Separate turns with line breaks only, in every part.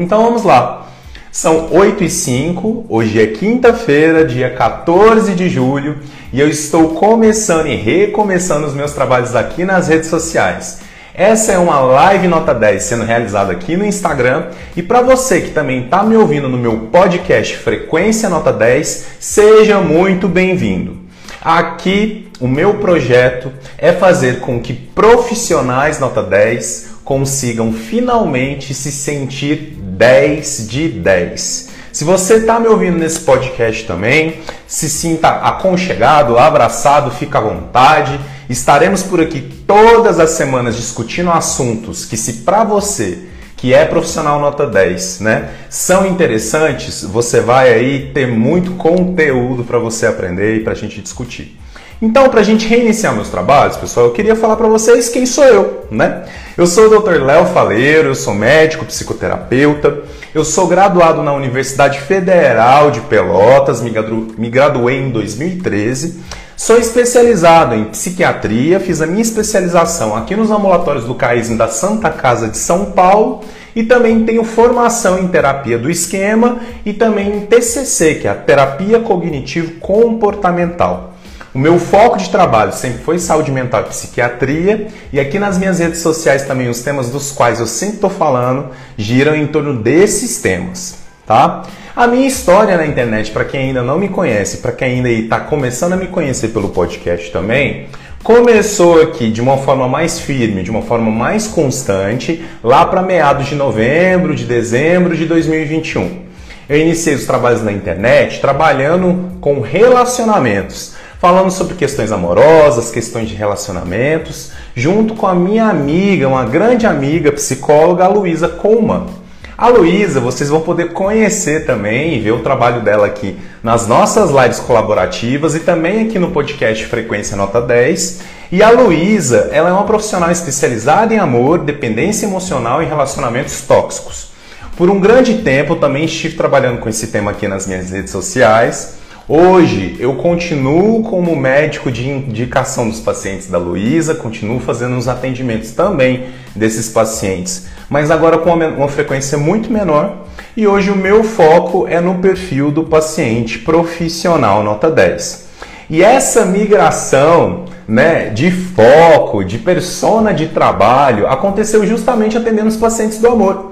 Então vamos lá. São 8 e 5, hoje é quinta-feira, dia 14 de julho, e eu estou começando e recomeçando os meus trabalhos aqui nas redes sociais. Essa é uma live nota 10 sendo realizada aqui no Instagram. E para você que também está me ouvindo no meu podcast Frequência Nota 10, seja muito bem-vindo. Aqui o meu projeto é fazer com que profissionais nota 10 consigam finalmente se sentir 10 de 10. Se você está me ouvindo nesse podcast também, se sinta aconchegado, abraçado, fica à vontade. Estaremos por aqui todas as semanas discutindo assuntos que, se para você que é profissional nota 10, né, são interessantes, você vai aí ter muito conteúdo para você aprender e para a gente discutir. Então, para a gente reiniciar meus trabalhos, pessoal, eu queria falar para vocês quem sou eu, né? Eu sou o Dr. Léo Faleiro, eu sou médico, psicoterapeuta, eu sou graduado na Universidade Federal de Pelotas, me graduei em 2013. Sou especializado em psiquiatria, fiz a minha especialização aqui nos ambulatórios do CAISM da Santa Casa de São Paulo e também tenho formação em terapia do esquema e também em TCC, que é a terapia cognitivo comportamental. O meu foco de trabalho sempre foi saúde mental e psiquiatria, e aqui nas minhas redes sociais também os temas dos quais eu sempre estou falando giram em torno desses temas, tá? A minha história na internet, para quem ainda não me conhece, para quem ainda está começando a me conhecer pelo podcast também, começou aqui de uma forma mais firme, de uma forma mais constante, lá para meados de novembro, de dezembro de 2021. Eu iniciei os trabalhos na internet trabalhando com relacionamentos falando sobre questões amorosas, questões de relacionamentos, junto com a minha amiga, uma grande amiga psicóloga, a Luísa Colman. A Luísa, vocês vão poder conhecer também e ver o trabalho dela aqui nas nossas lives colaborativas e também aqui no podcast Frequência Nota 10. E a Luísa, ela é uma profissional especializada em amor, dependência emocional e relacionamentos tóxicos. Por um grande tempo também estive trabalhando com esse tema aqui nas minhas redes sociais. Hoje eu continuo como médico de indicação dos pacientes da Luísa, continuo fazendo os atendimentos também desses pacientes, mas agora com uma, frequência muito menor. E hoje o meu foco é no perfil do paciente profissional nota 10. E essa migração né, de foco, de persona de trabalho, aconteceu justamente atendendo os pacientes do amor.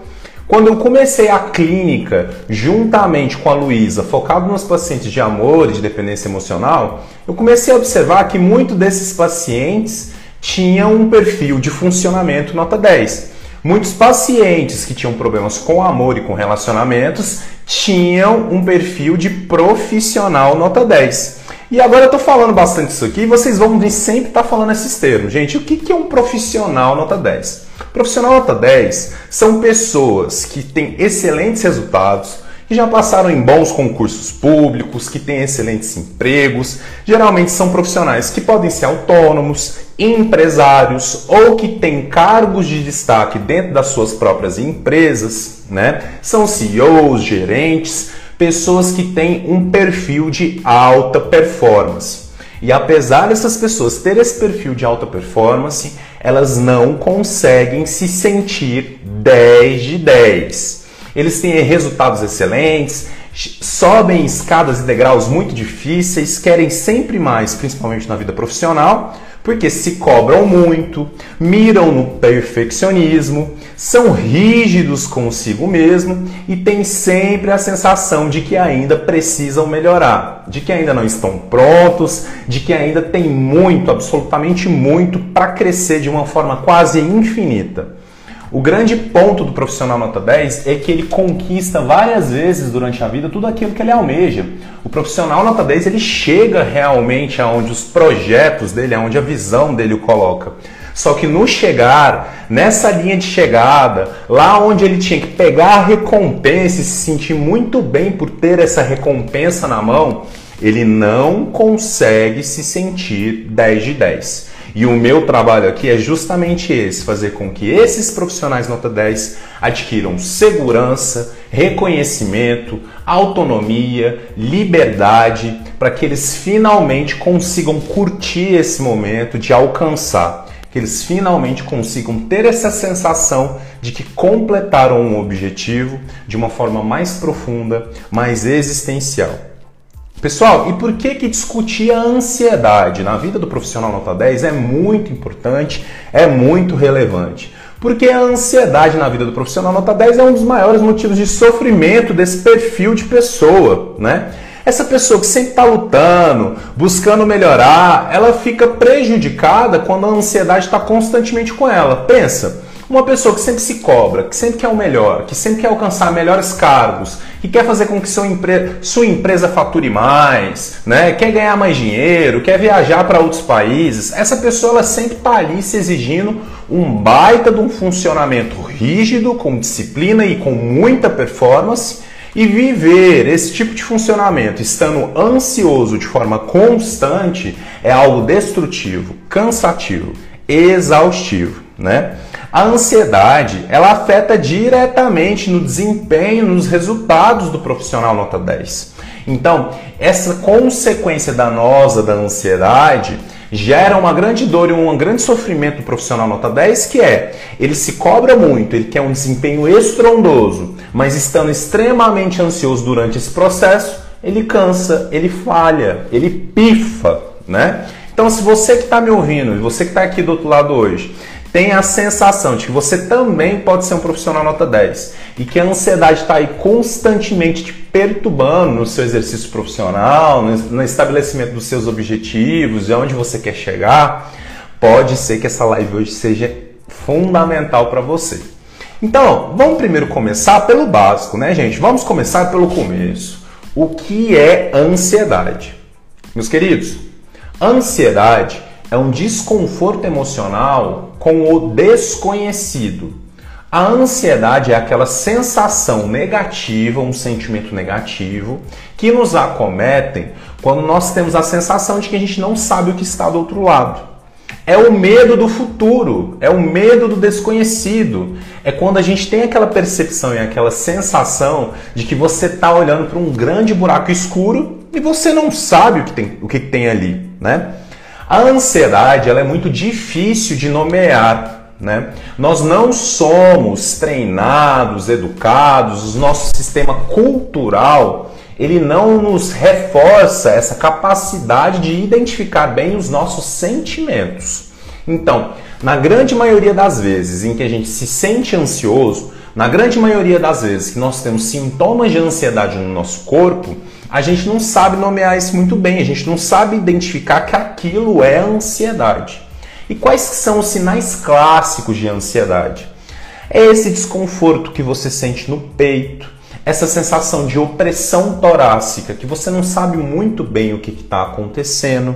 Quando eu comecei a clínica, juntamente com a Luísa, focado nos pacientes de amor e de dependência emocional, eu comecei a observar que muitos desses pacientes tinham um perfil de funcionamento nota 10. Muitos pacientes que tinham problemas com amor e com relacionamentos tinham um perfil de profissional nota 10. E agora eu estou falando bastante isso aqui, vocês vão sempre estar tá falando esses termos. Gente, o que é um profissional nota 10? Profissional nota 10 são pessoas que têm excelentes resultados, que já passaram em bons concursos públicos, que têm excelentes empregos. Geralmente são profissionais que podem ser autônomos, empresários ou que têm cargos de destaque dentro das suas próprias empresas, né? São CEOs, gerentes, pessoas que têm um perfil de alta performance. E apesar dessas pessoas terem esse perfil de alta performance, elas não conseguem se sentir 10 de 10. Eles têm resultados excelentes, sobem escadas e degraus muito difíceis, querem sempre mais, principalmente na vida profissional, porque se cobram muito, miram no perfeccionismo, são rígidos consigo mesmo e têm sempre a sensação de que ainda precisam melhorar, de que ainda não estão prontos, de que ainda tem muito, absolutamente muito para crescer de uma forma quase infinita. O grande ponto do profissional nota 10 é que ele conquista várias vezes durante a vida tudo aquilo que ele almeja. O profissional nota 10 ele chega realmente aonde os projetos dele, aonde a visão dele o coloca. Só que no chegar, nessa linha de chegada, lá onde ele tinha que pegar a recompensa e se sentir muito bem por ter essa recompensa na mão, ele não consegue se sentir 10 de 10. E o meu trabalho aqui é justamente esse: fazer com que esses profissionais nota 10 adquiram segurança, reconhecimento, autonomia, liberdade, para que eles finalmente consigam curtir esse momento de alcançar. que eles finalmente consigam ter essa sensação de que completaram um objetivo de uma forma mais profunda, mais existencial. Pessoal, e por que que discutir a ansiedade na vida do profissional nota 10 é muito importante, é muito relevante? Porque a ansiedade na vida do profissional nota 10 é um dos maiores motivos de sofrimento desse perfil de pessoa, né? Essa pessoa que sempre está lutando, buscando melhorar, ela fica prejudicada quando a ansiedade está constantemente com ela. Pensa, uma pessoa que sempre se cobra, que sempre quer o melhor, que sempre quer alcançar melhores cargos, que quer fazer com que empre... sua empresa fature mais, né? quer ganhar mais dinheiro, quer viajar para outros países, essa pessoa ela sempre está ali se exigindo um baita de um funcionamento rígido, com disciplina e com muita performance. E viver esse tipo de funcionamento estando ansioso de forma constante é algo destrutivo, cansativo, exaustivo, né? A ansiedade, ela afeta diretamente no desempenho, nos resultados do profissional nota 10. Então, essa consequência danosa da ansiedade gera uma grande dor e um grande sofrimento do profissional nota 10, que é, ele se cobra muito, ele quer um desempenho estrondoso, mas estando extremamente ansioso durante esse processo, ele cansa, ele falha, ele pifa, né? Então, se você que está me ouvindo e você que está aqui do outro lado hoje, tem a sensação de que você também pode ser um profissional nota 10 e que a ansiedade está aí constantemente te perturbando no seu exercício profissional, no estabelecimento dos seus objetivos e aonde você quer chegar, pode ser que essa live hoje seja fundamental para você. Então, vamos primeiro começar pelo básico, né, gente? Vamos começar pelo começo. O que é ansiedade? Meus queridos, ansiedade é um desconforto emocional com o desconhecido. A ansiedade é aquela sensação negativa, um sentimento negativo, que nos acometem quando nós temos a sensação de que a gente não sabe o que está do outro lado. É o medo do futuro, é o medo do desconhecido. É quando a gente tem aquela percepção e aquela sensação de que você está olhando para um grande buraco escuro e você não sabe o que tem, o que tem ali, né? A ansiedade ela é muito difícil de nomear. Né? Nós não somos treinados, educados, o nosso sistema cultural ele não nos reforça essa capacidade de identificar bem os nossos sentimentos. Então, na grande maioria das vezes em que a gente se sente ansioso, na grande maioria das vezes que nós temos sintomas de ansiedade no nosso corpo, a gente não sabe nomear isso muito bem, a gente não sabe identificar que aquilo é ansiedade. E quais são os sinais clássicos de ansiedade? É esse desconforto que você sente no peito, essa sensação de opressão torácica, que você não sabe muito bem o que está acontecendo,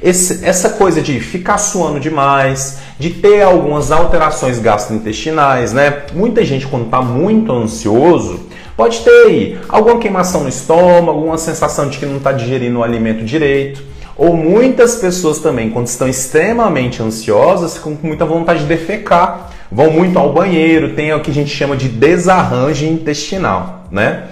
esse, essa coisa de ficar suando demais, de ter algumas alterações gastrointestinais, né? Muita gente, quando está muito ansioso, Pode ter aí alguma queimação no estômago, alguma sensação de que não está digerindo o alimento direito. Ou muitas pessoas também, quando estão extremamente ansiosas, ficam com muita vontade de defecar, vão muito ao banheiro, tem o que a gente chama de desarranjo intestinal, né?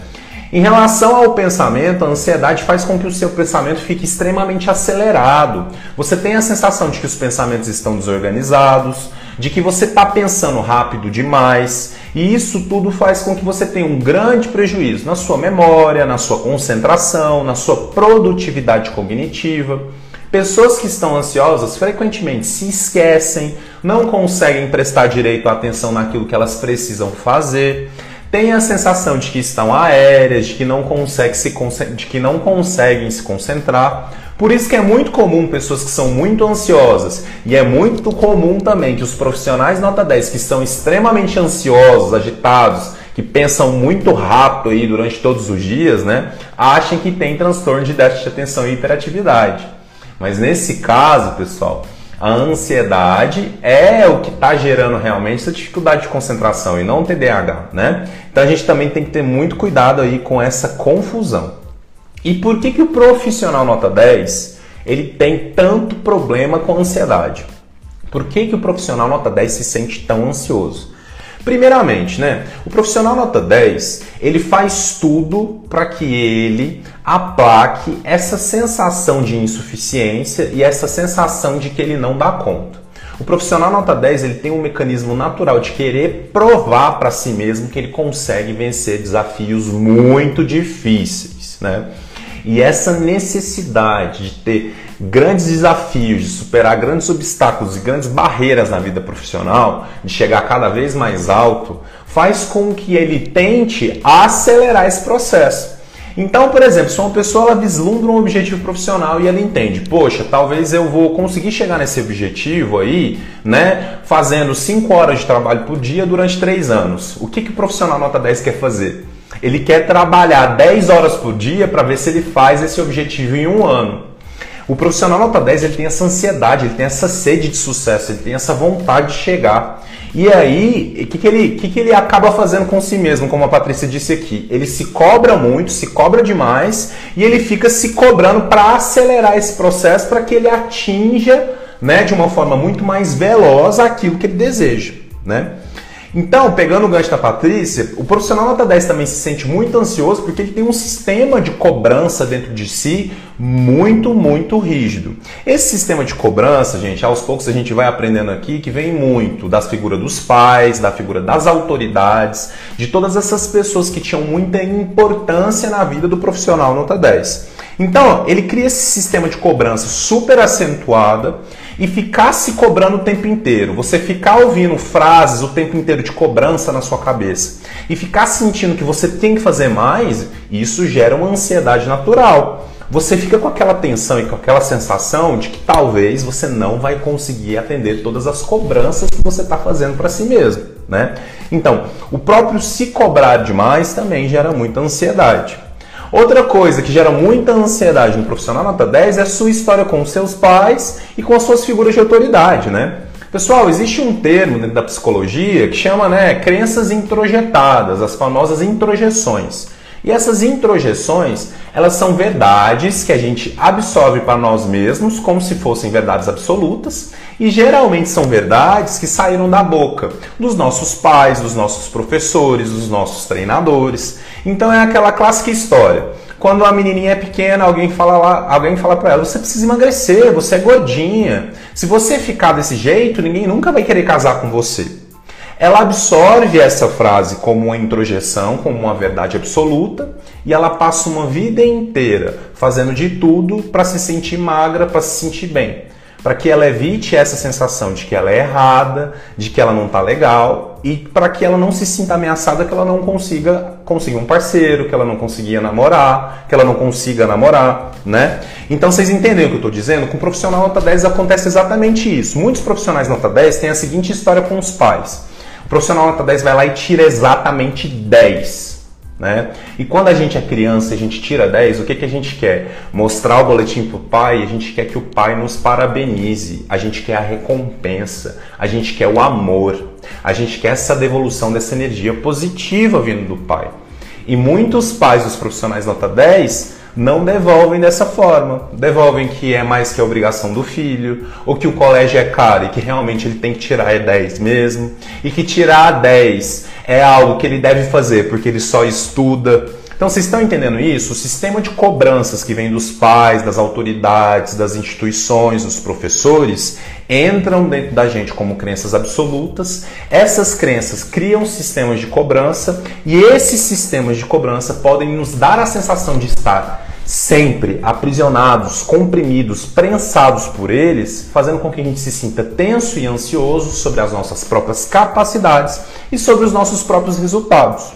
Em relação ao pensamento, a ansiedade faz com que o seu pensamento fique extremamente acelerado. Você tem a sensação de que os pensamentos estão desorganizados, de que você está pensando rápido demais, e isso tudo faz com que você tenha um grande prejuízo na sua memória, na sua concentração, na sua produtividade cognitiva. Pessoas que estão ansiosas frequentemente se esquecem, não conseguem prestar direito atenção naquilo que elas precisam fazer, têm a sensação de que estão aéreas, de que não, conseguem se, de que não conseguem se concentrar. Por isso que é muito comum pessoas que são muito ansiosas e é muito comum também que os profissionais nota 10 que estão extremamente ansiosos, agitados, que pensam muito rápido aí durante todos os dias, né, achem que tem transtorno de déficit de atenção e hiperatividade. Mas nesse caso, pessoal, a ansiedade é o que está gerando realmente essa dificuldade de concentração e não o TDAH, né? Então a gente também tem que ter muito cuidado aí com essa confusão. E por que, que o profissional nota 10 ele tem tanto problema com ansiedade? Por que, que o profissional nota 10 se sente tão ansioso? Primeiramente, né, o profissional nota 10, ele faz tudo para que ele aplaque essa sensação de insuficiência e essa sensação de que ele não dá conta. O profissional nota 10 ele tem um mecanismo natural de querer provar para si mesmo que ele consegue vencer desafios muito difíceis, né? E essa necessidade de ter grandes desafios, de superar grandes obstáculos e grandes barreiras na vida profissional, de chegar cada vez mais alto, faz com que ele tente acelerar esse processo. Então, por exemplo, se uma pessoa ela vislumbra um objetivo profissional e ela entende, poxa, talvez eu vou conseguir chegar nesse objetivo aí, né, fazendo 5 horas de trabalho por dia durante 3 anos. O que, que o profissional nota 10 quer fazer? Ele quer trabalhar 10 horas por dia para ver se ele faz esse objetivo em um ano. O profissional nota 10 ele tem essa ansiedade, ele tem essa sede de sucesso, ele tem essa vontade de chegar. E aí, o que, que, ele, que, que ele acaba fazendo com si mesmo, como a Patrícia disse aqui? Ele se cobra muito, se cobra demais e ele fica se cobrando para acelerar esse processo para que ele atinja né, de uma forma muito mais veloz aquilo que ele deseja. Né? Então, pegando o gancho da Patrícia, o profissional nota 10 também se sente muito ansioso porque ele tem um sistema de cobrança dentro de si muito, muito rígido. Esse sistema de cobrança, gente, aos poucos a gente vai aprendendo aqui que vem muito das figuras dos pais, da figura das autoridades, de todas essas pessoas que tinham muita importância na vida do profissional nota 10. Então, ele cria esse sistema de cobrança super acentuada e ficar se cobrando o tempo inteiro, você ficar ouvindo frases o tempo inteiro de cobrança na sua cabeça e ficar sentindo que você tem que fazer mais, isso gera uma ansiedade natural. Você fica com aquela tensão e com aquela sensação de que talvez você não vai conseguir atender todas as cobranças que você está fazendo para si mesmo, né? Então, o próprio se cobrar demais também gera muita ansiedade. Outra coisa que gera muita ansiedade no profissional nota 10 é a sua história com seus pais e com as suas figuras de autoridade, né? Pessoal, existe um termo dentro da psicologia que chama, né, crenças introjetadas, as famosas introjeções. E essas introjeções, elas são verdades que a gente absorve para nós mesmos como se fossem verdades absolutas, e geralmente são verdades que saíram da boca dos nossos pais, dos nossos professores, dos nossos treinadores. Então é aquela clássica história. Quando a menininha é pequena, alguém fala lá, alguém fala para ela: "Você precisa emagrecer, você é gordinha. Se você ficar desse jeito, ninguém nunca vai querer casar com você." Ela absorve essa frase como uma introjeção, como uma verdade absoluta, e ela passa uma vida inteira fazendo de tudo para se sentir magra, para se sentir bem para que ela evite essa sensação de que ela é errada, de que ela não está legal e para que ela não se sinta ameaçada que ela não consiga conseguir um parceiro, que ela não conseguia namorar, que ela não consiga namorar, né? Então vocês entendem o que eu estou dizendo? Com o profissional nota 10 acontece exatamente isso. Muitos profissionais nota 10 têm a seguinte história com os pais. O profissional nota 10 vai lá e tira exatamente 10 né? E quando a gente é criança e a gente tira 10, o que, que a gente quer? Mostrar o boletim para o pai, a gente quer que o pai nos parabenize, a gente quer a recompensa, a gente quer o amor, a gente quer essa devolução dessa energia positiva vindo do pai. E muitos pais dos profissionais nota 10 não devolvem dessa forma. Devolvem que é mais que a obrigação do filho, ou que o colégio é caro e que realmente ele tem que tirar é 10 mesmo, e que tirar 10 é algo que ele deve fazer porque ele só estuda. Então vocês estão entendendo isso? O sistema de cobranças que vem dos pais, das autoridades, das instituições, dos professores, entram dentro da gente como crenças absolutas. Essas crenças criam sistemas de cobrança e esses sistemas de cobrança podem nos dar a sensação de estar sempre aprisionados, comprimidos, prensados por eles, fazendo com que a gente se sinta tenso e ansioso sobre as nossas próprias capacidades e sobre os nossos próprios resultados.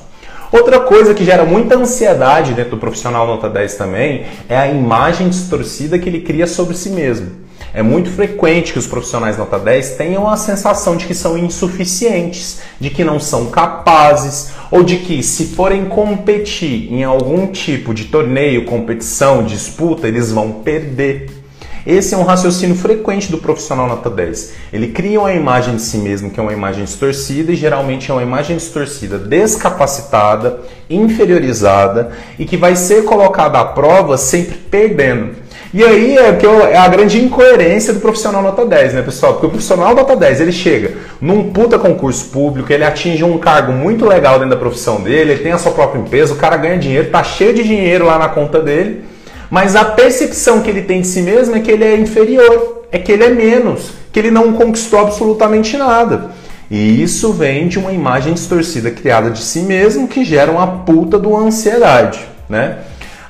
Outra coisa que gera muita ansiedade dentro do profissional nota 10 também é a imagem distorcida que ele cria sobre si mesmo. É muito frequente que os profissionais nota 10 tenham a sensação de que são insuficientes, de que não são capazes, ou de que se forem competir em algum tipo de torneio, competição, disputa, eles vão perder. Esse é um raciocínio frequente do profissional nota 10. Ele cria uma imagem de si mesmo que é uma imagem distorcida e geralmente é uma imagem distorcida descapacitada, inferiorizada e que vai ser colocada à prova sempre perdendo. E aí é, que eu, é a grande incoerência do profissional nota 10, né, pessoal? Porque o profissional nota 10, ele chega num puta concurso público, ele atinge um cargo muito legal dentro da profissão dele, ele tem a sua própria empresa, o cara ganha dinheiro, tá cheio de dinheiro lá na conta dele, mas a percepção que ele tem de si mesmo é que ele é inferior, é que ele é menos, que ele não conquistou absolutamente nada. E isso vem de uma imagem distorcida criada de si mesmo que gera uma puta do ansiedade, né?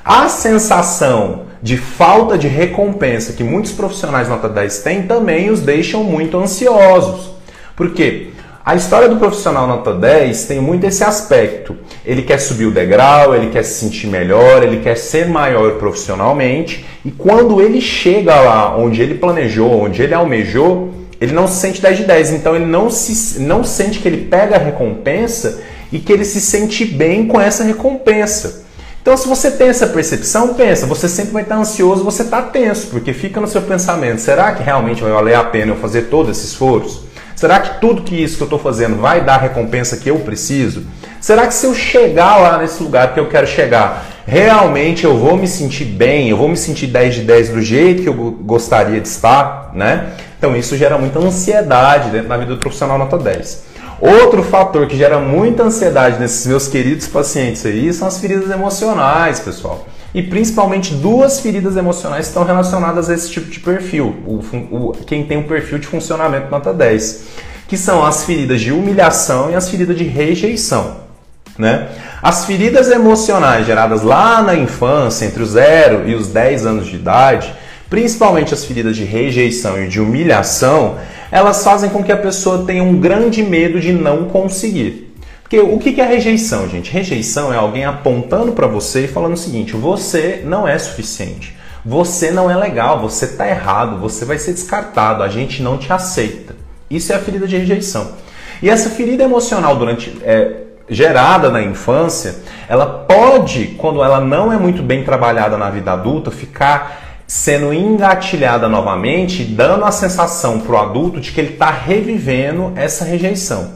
A sensação de falta de recompensa que muitos profissionais nota 10 têm também os deixam muito ansiosos. Por quê? A história do profissional nota 10 tem muito esse aspecto. Ele quer subir o degrau, ele quer se sentir melhor, ele quer ser maior profissionalmente, e quando ele chega lá onde ele planejou, onde ele almejou, ele não se sente 10 de 10, então ele não, se, não sente que ele pega a recompensa e que ele se sente bem com essa recompensa. Então, se você tem essa percepção, pensa, você sempre vai estar ansioso, você está tenso, porque fica no seu pensamento: será que realmente vai valer a pena eu fazer todo esse esforço? Será que tudo que isso que eu estou fazendo vai dar a recompensa que eu preciso? Será que se eu chegar lá nesse lugar que eu quero chegar, realmente eu vou me sentir bem, eu vou me sentir 10 de 10 do jeito que eu gostaria de estar, né? Então isso gera muita ansiedade dentro da vida do profissional nota 10. Outro fator que gera muita ansiedade nesses meus queridos pacientes aí são as feridas emocionais, pessoal. E principalmente duas feridas emocionais estão relacionadas a esse tipo de perfil, o, o, quem tem um perfil de funcionamento nota 10, que são as feridas de humilhação e as feridas de rejeição. Né? As feridas emocionais geradas lá na infância, entre os 0 e os 10 anos de idade, principalmente as feridas de rejeição e de humilhação, elas fazem com que a pessoa tenha um grande medo de não conseguir. Porque o que é rejeição, gente? Rejeição é alguém apontando para você e falando o seguinte: você não é suficiente, você não é legal, você está errado, você vai ser descartado, a gente não te aceita. Isso é a ferida de rejeição. E essa ferida emocional durante é, gerada na infância, ela pode, quando ela não é muito bem trabalhada na vida adulta, ficar sendo engatilhada novamente, dando a sensação para o adulto de que ele está revivendo essa rejeição.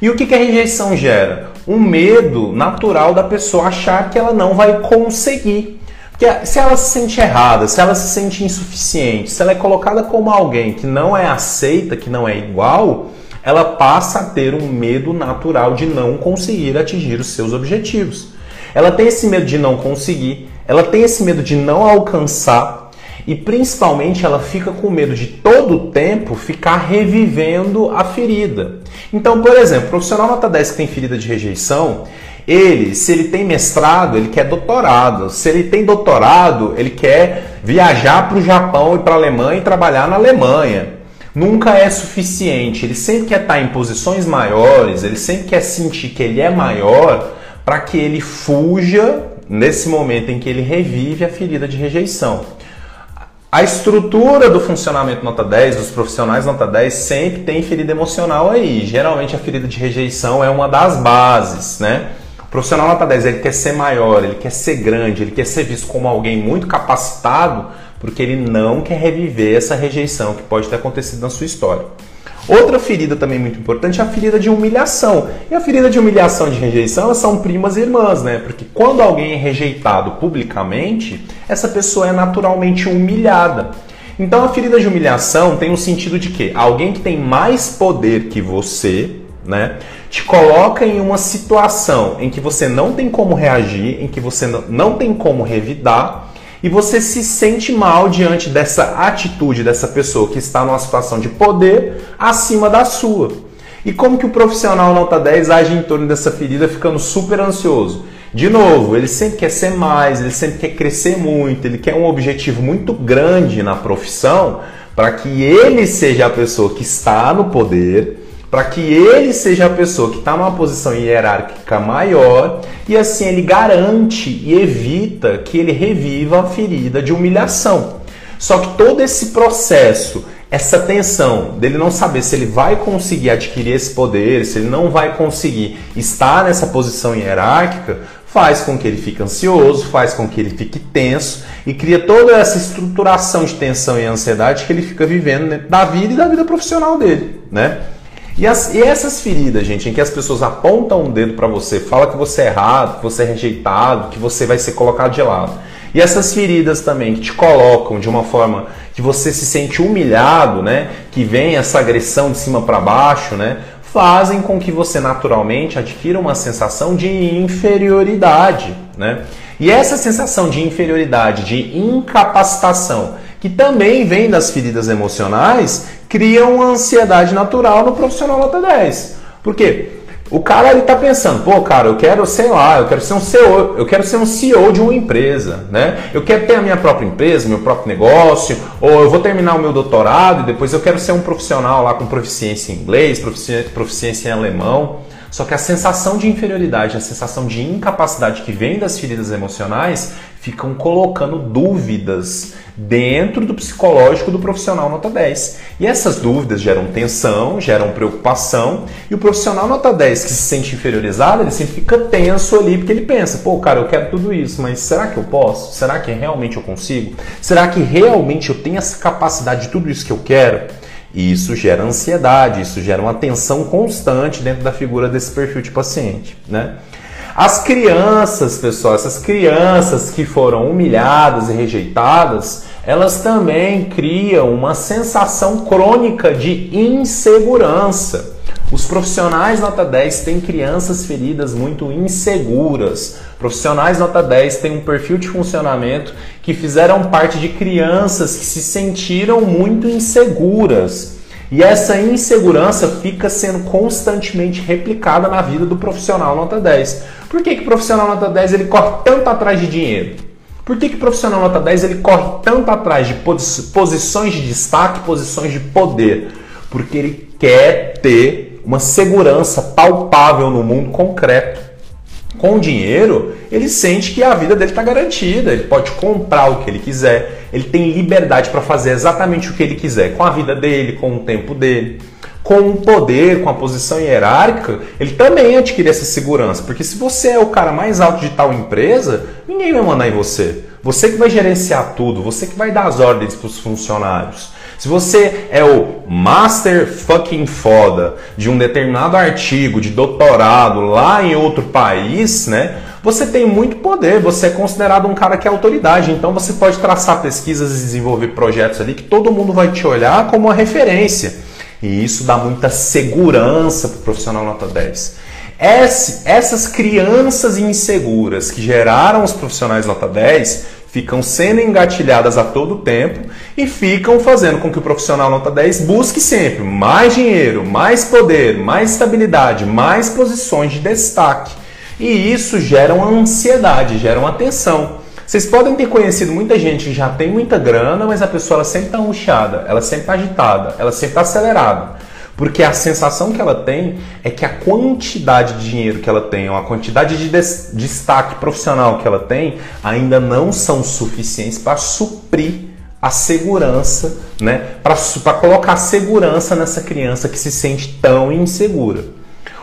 E o que, que a rejeição gera? Um medo natural da pessoa achar que ela não vai conseguir. Porque se ela se sente errada, se ela se sente insuficiente, se ela é colocada como alguém que não é aceita, que não é igual, ela passa a ter um medo natural de não conseguir atingir os seus objetivos. Ela tem esse medo de não conseguir, ela tem esse medo de não alcançar, e principalmente ela fica com medo de todo o tempo ficar revivendo a ferida. Então, por exemplo, o profissional nota 10 que tem ferida de rejeição, ele, se ele tem mestrado, ele quer doutorado. Se ele tem doutorado, ele quer viajar para o Japão e para a Alemanha e trabalhar na Alemanha. Nunca é suficiente. Ele sempre quer estar em posições maiores, ele sempre quer sentir que ele é maior para que ele fuja nesse momento em que ele revive a ferida de rejeição. A estrutura do funcionamento nota 10, dos profissionais nota 10, sempre tem ferida emocional aí. Geralmente a ferida de rejeição é uma das bases, né? O profissional nota 10 ele quer ser maior, ele quer ser grande, ele quer ser visto como alguém muito capacitado, porque ele não quer reviver essa rejeição que pode ter acontecido na sua história. Outra ferida também muito importante é a ferida de humilhação. E a ferida de humilhação e de rejeição são primas e irmãs, né? Porque quando alguém é rejeitado publicamente, essa pessoa é naturalmente humilhada. Então a ferida de humilhação tem o um sentido de que alguém que tem mais poder que você, né, te coloca em uma situação em que você não tem como reagir, em que você não tem como revidar e você se sente mal diante dessa atitude dessa pessoa que está numa situação de poder acima da sua. E como que o profissional nota 10 age em torno dessa ferida ficando super ansioso? De novo, ele sempre quer ser mais, ele sempre quer crescer muito, ele quer um objetivo muito grande na profissão para que ele seja a pessoa que está no poder, para que ele seja a pessoa que está numa posição hierárquica maior e assim ele garante e evita que ele reviva a ferida de humilhação. Só que todo esse processo, essa tensão dele não saber se ele vai conseguir adquirir esse poder, se ele não vai conseguir estar nessa posição hierárquica, faz com que ele fique ansioso, faz com que ele fique tenso e cria toda essa estruturação de tensão e ansiedade que ele fica vivendo da vida e da vida profissional dele, né? E, as, e, essas feridas, gente, em que as pessoas apontam um dedo para você, fala que você é errado, que você é rejeitado, que você vai ser colocado de lado. E essas feridas também que te colocam de uma forma que você se sente humilhado, né? Que vem essa agressão de cima para baixo, né? Fazem com que você naturalmente adquira uma sensação de inferioridade, né? E essa sensação de inferioridade, de incapacitação que também vem das feridas emocionais, criam uma ansiedade natural no profissional nota 10. Por quê? O cara ele tá pensando, pô, cara, eu quero, sei lá, eu quero ser um CEO, eu quero ser um CEO de uma empresa, né? Eu quero ter a minha própria empresa, meu próprio negócio, ou eu vou terminar o meu doutorado e depois eu quero ser um profissional lá com proficiência em inglês, proficiência em alemão. Só que a sensação de inferioridade, a sensação de incapacidade que vem das feridas emocionais ficam colocando dúvidas dentro do psicológico do profissional nota 10. E essas dúvidas geram tensão, geram preocupação, e o profissional nota 10 que se sente inferiorizado, ele sempre fica tenso ali, porque ele pensa, pô, cara, eu quero tudo isso, mas será que eu posso? Será que realmente eu consigo? Será que realmente eu tenho essa capacidade de tudo isso que eu quero? E isso gera ansiedade, isso gera uma tensão constante dentro da figura desse perfil de paciente, né? As crianças, pessoal, essas crianças que foram humilhadas e rejeitadas, elas também criam uma sensação crônica de insegurança. Os profissionais nota 10 têm crianças feridas muito inseguras. Profissionais nota 10 têm um perfil de funcionamento que fizeram parte de crianças que se sentiram muito inseguras. E essa insegurança fica sendo constantemente replicada na vida do profissional nota 10. Por que, que o profissional nota 10 ele corre tanto atrás de dinheiro? Por que, que o profissional nota 10 ele corre tanto atrás de posições de destaque, posições de poder? Porque ele quer ter uma segurança palpável no mundo concreto. Com dinheiro, ele sente que a vida dele está garantida, ele pode comprar o que ele quiser, ele tem liberdade para fazer exatamente o que ele quiser com a vida dele, com o tempo dele. Com o poder, com a posição hierárquica, ele também adquire essa segurança, porque se você é o cara mais alto de tal empresa, ninguém vai mandar em você. Você que vai gerenciar tudo, você que vai dar as ordens para os funcionários. Se você é o master fucking foda de um determinado artigo de doutorado lá em outro país, né? Você tem muito poder, você é considerado um cara que é autoridade, então você pode traçar pesquisas e desenvolver projetos ali que todo mundo vai te olhar como uma referência. E isso dá muita segurança para o profissional nota 10. essas crianças inseguras que geraram os profissionais nota 10 ficam sendo engatilhadas a todo tempo e ficam fazendo com que o profissional nota 10 busque sempre mais dinheiro, mais poder, mais estabilidade, mais posições de destaque. E isso gera uma ansiedade, gera uma tensão. Vocês podem ter conhecido muita gente que já tem muita grana, mas a pessoa ela sempre está angustiada, ela sempre está agitada, ela sempre está acelerada. Porque a sensação que ela tem é que a quantidade de dinheiro que ela tem, ou a quantidade de destaque profissional que ela tem, ainda não são suficientes para suprir a segurança, né? Para colocar segurança nessa criança que se sente tão insegura.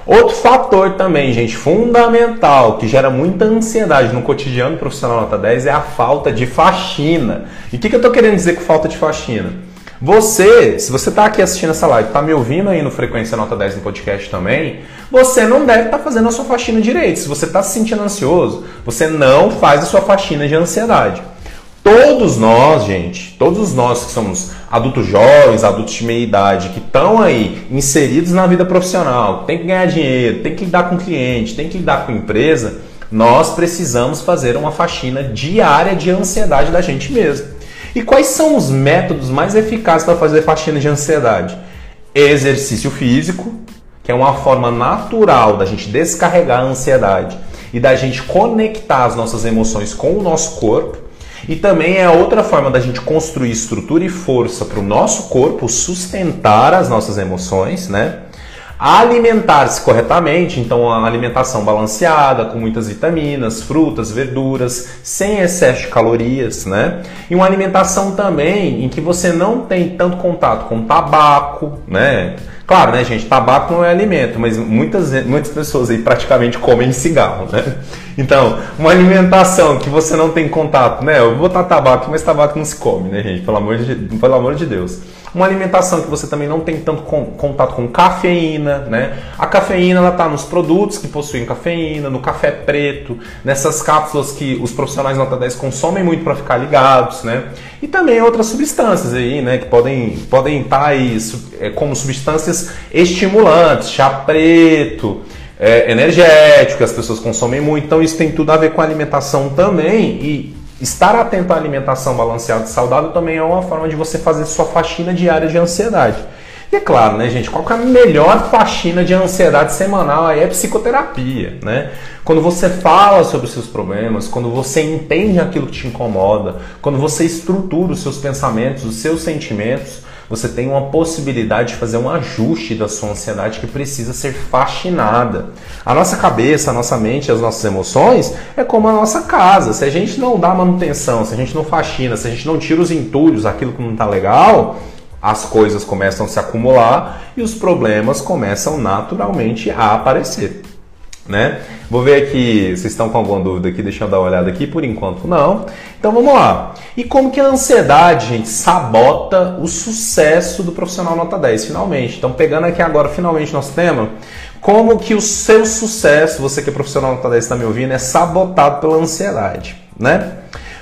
Outro fator também, gente, fundamental, que gera muita ansiedade no cotidiano profissional nota 10 é a falta de faxina. E o que, que eu estou querendo dizer com falta de faxina? Você, se você está aqui assistindo essa live, está me ouvindo aí no Frequência Nota 10 no podcast também, você não deve estar tá fazendo a sua faxina direito. Se você está se sentindo ansioso, você não faz a sua faxina de ansiedade. Todos nós, gente, todos nós que somos adultos jovens, adultos de meia idade, que estão aí inseridos na vida profissional, tem que ganhar dinheiro, tem que lidar com cliente, tem que lidar com empresa, nós precisamos fazer uma faxina diária de ansiedade da gente mesmo. E quais são os métodos mais eficazes para fazer faxina de ansiedade? Exercício físico, que é uma forma natural da gente descarregar a ansiedade e da gente conectar as nossas emoções com o nosso corpo. E também é outra forma da gente construir estrutura e força para o nosso corpo sustentar as nossas emoções, né? Alimentar-se corretamente, então a alimentação balanceada, com muitas vitaminas, frutas, verduras, sem excesso de calorias, né? E uma alimentação também em que você não tem tanto contato com tabaco, né? Claro, né, gente? Tabaco não é alimento, mas muitas, muitas pessoas aí praticamente comem cigarro, né? Então, uma alimentação que você não tem contato, né? Eu vou botar tabaco, mas tabaco não se come, né, gente? Pelo amor de, pelo amor de Deus. Uma alimentação que você também não tem tanto contato com cafeína, né? A cafeína ela tá nos produtos que possuem cafeína, no café preto, nessas cápsulas que os profissionais nota 10 consomem muito para ficar ligados, né? E também outras substâncias aí, né, que podem podem estar tá aí é, como substâncias estimulantes, chá preto, é, energético, que as pessoas consomem muito. Então isso tem tudo a ver com alimentação também e estar atento à alimentação balanceada e saudável também é uma forma de você fazer sua faxina diária de ansiedade. E é claro, né, gente, qual que é a melhor faxina de ansiedade semanal aí é psicoterapia, né? Quando você fala sobre os seus problemas, quando você entende aquilo que te incomoda, quando você estrutura os seus pensamentos, os seus sentimentos, você tem uma possibilidade de fazer um ajuste da sua ansiedade que precisa ser faxinada. A nossa cabeça, a nossa mente, as nossas emoções é como a nossa casa. Se a gente não dá manutenção, se a gente não faxina, se a gente não tira os entulhos, aquilo que não está legal, as coisas começam a se acumular e os problemas começam naturalmente a aparecer. Né? Vou ver aqui, vocês estão com alguma dúvida aqui, deixa eu dar uma olhada aqui, por enquanto não. Então vamos lá. E como que a ansiedade, gente, sabota o sucesso do profissional nota 10, finalmente. Então pegando aqui agora finalmente nosso tema, como que o seu sucesso, você que é profissional nota 10 está me ouvindo, é sabotado pela ansiedade, né?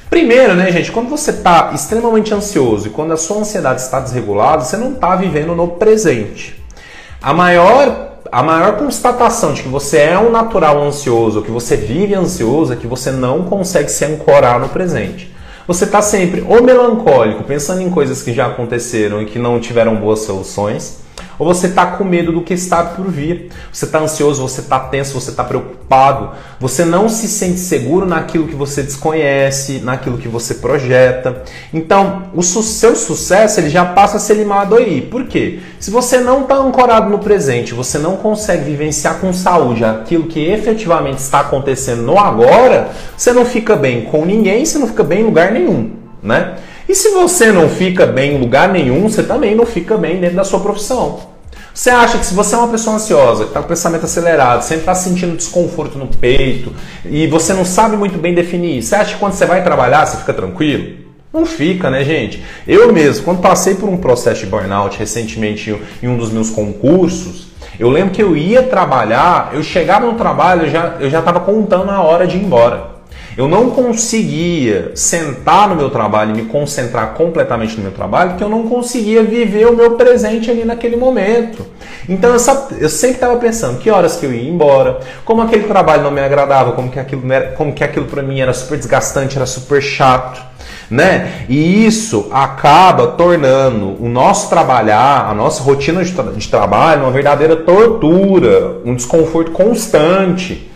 Primeiro, né, gente, quando você está extremamente ansioso e quando a sua ansiedade está desregulada, você não está vivendo no presente. A maior, a maior constatação de que você é um natural ansioso, que você vive ansioso, é que você não consegue se ancorar no presente. Você está sempre ou melancólico, pensando em coisas que já aconteceram e que não tiveram boas soluções, ou você está com medo do que está por vir. Você está ansioso, você está tenso, você está preocupado. Você não se sente seguro naquilo que você desconhece, naquilo que você projeta. Então, o seu sucesso ele já passa a ser limado aí. Por quê? Se você não está ancorado no presente, você não consegue vivenciar com saúde aquilo que efetivamente está acontecendo no agora, você não fica bem com ninguém, você não fica bem em lugar nenhum, né? E se você não fica bem em lugar nenhum, você também não fica bem dentro da sua profissão. Você acha que se você é uma pessoa ansiosa, que está com pensamento acelerado, sempre está sentindo desconforto no peito e você não sabe muito bem definir, você acha que quando você vai trabalhar você fica tranquilo? Não fica, né, gente? Eu mesmo, quando passei por um processo de burnout recentemente em um dos meus concursos, eu lembro que eu ia trabalhar, eu chegava no trabalho, eu já estava contando a hora de ir embora. Eu não conseguia sentar no meu trabalho e me concentrar completamente no meu trabalho, porque eu não conseguia viver o meu presente ali naquele momento. Então eu, sempre estava pensando que horas que eu ia embora, como aquele trabalho não me agradava, como que aquilo, como que aquilo para mim era super desgastante, era super chato. Né? E isso acaba tornando o nosso trabalhar, a nossa rotina de, tra de trabalho, uma verdadeira tortura, um desconforto constante.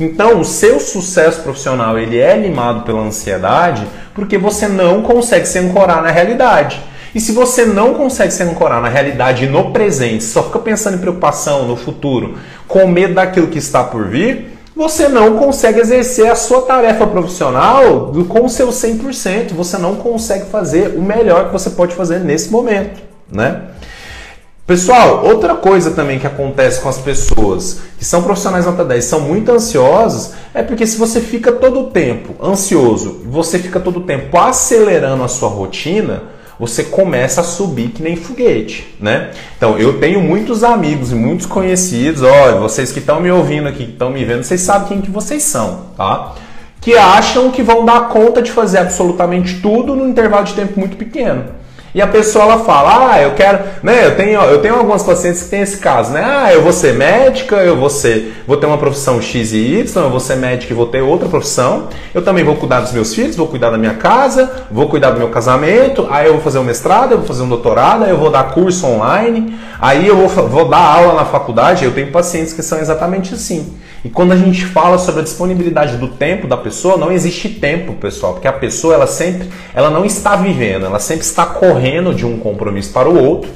Então, o seu sucesso profissional ele é limado pela ansiedade porque você não consegue se ancorar na realidade. E se você não consegue se ancorar na realidade no presente, só fica pensando em preocupação no futuro, com medo daquilo que está por vir, você não consegue exercer a sua tarefa profissional com o seu 100%. Você não consegue fazer o melhor que você pode fazer nesse momento, né? Pessoal, outra coisa também que acontece com as pessoas que são profissionais nota 10 são muito ansiosos é porque se você fica todo o tempo ansioso, você fica todo o tempo acelerando a sua rotina, você começa a subir que nem foguete, né? Então, eu tenho muitos amigos e muitos conhecidos, olha, vocês que estão me ouvindo aqui, que estão me vendo, vocês sabem quem que vocês são, tá? Que acham que vão dar conta de fazer absolutamente tudo num intervalo de tempo muito pequeno. E a pessoa ela fala: "Ah, eu quero, né, eu tenho, eu tenho algumas pacientes que têm esse caso, né? Ah, eu vou ser médica, eu vou ser, vou ter uma profissão X e Y, eu vou ser médica e vou ter outra profissão. Eu também vou cuidar dos meus filhos, vou cuidar da minha casa, vou cuidar do meu casamento, aí eu vou fazer um mestrado, eu vou fazer um doutorado, aí eu vou dar curso online, aí eu vou, vou dar aula na faculdade, eu tenho pacientes que são exatamente assim. E quando a gente fala sobre a disponibilidade do tempo da pessoa, não existe tempo, pessoal, porque a pessoa ela sempre, ela não está vivendo, ela sempre está correndo de um compromisso para o outro,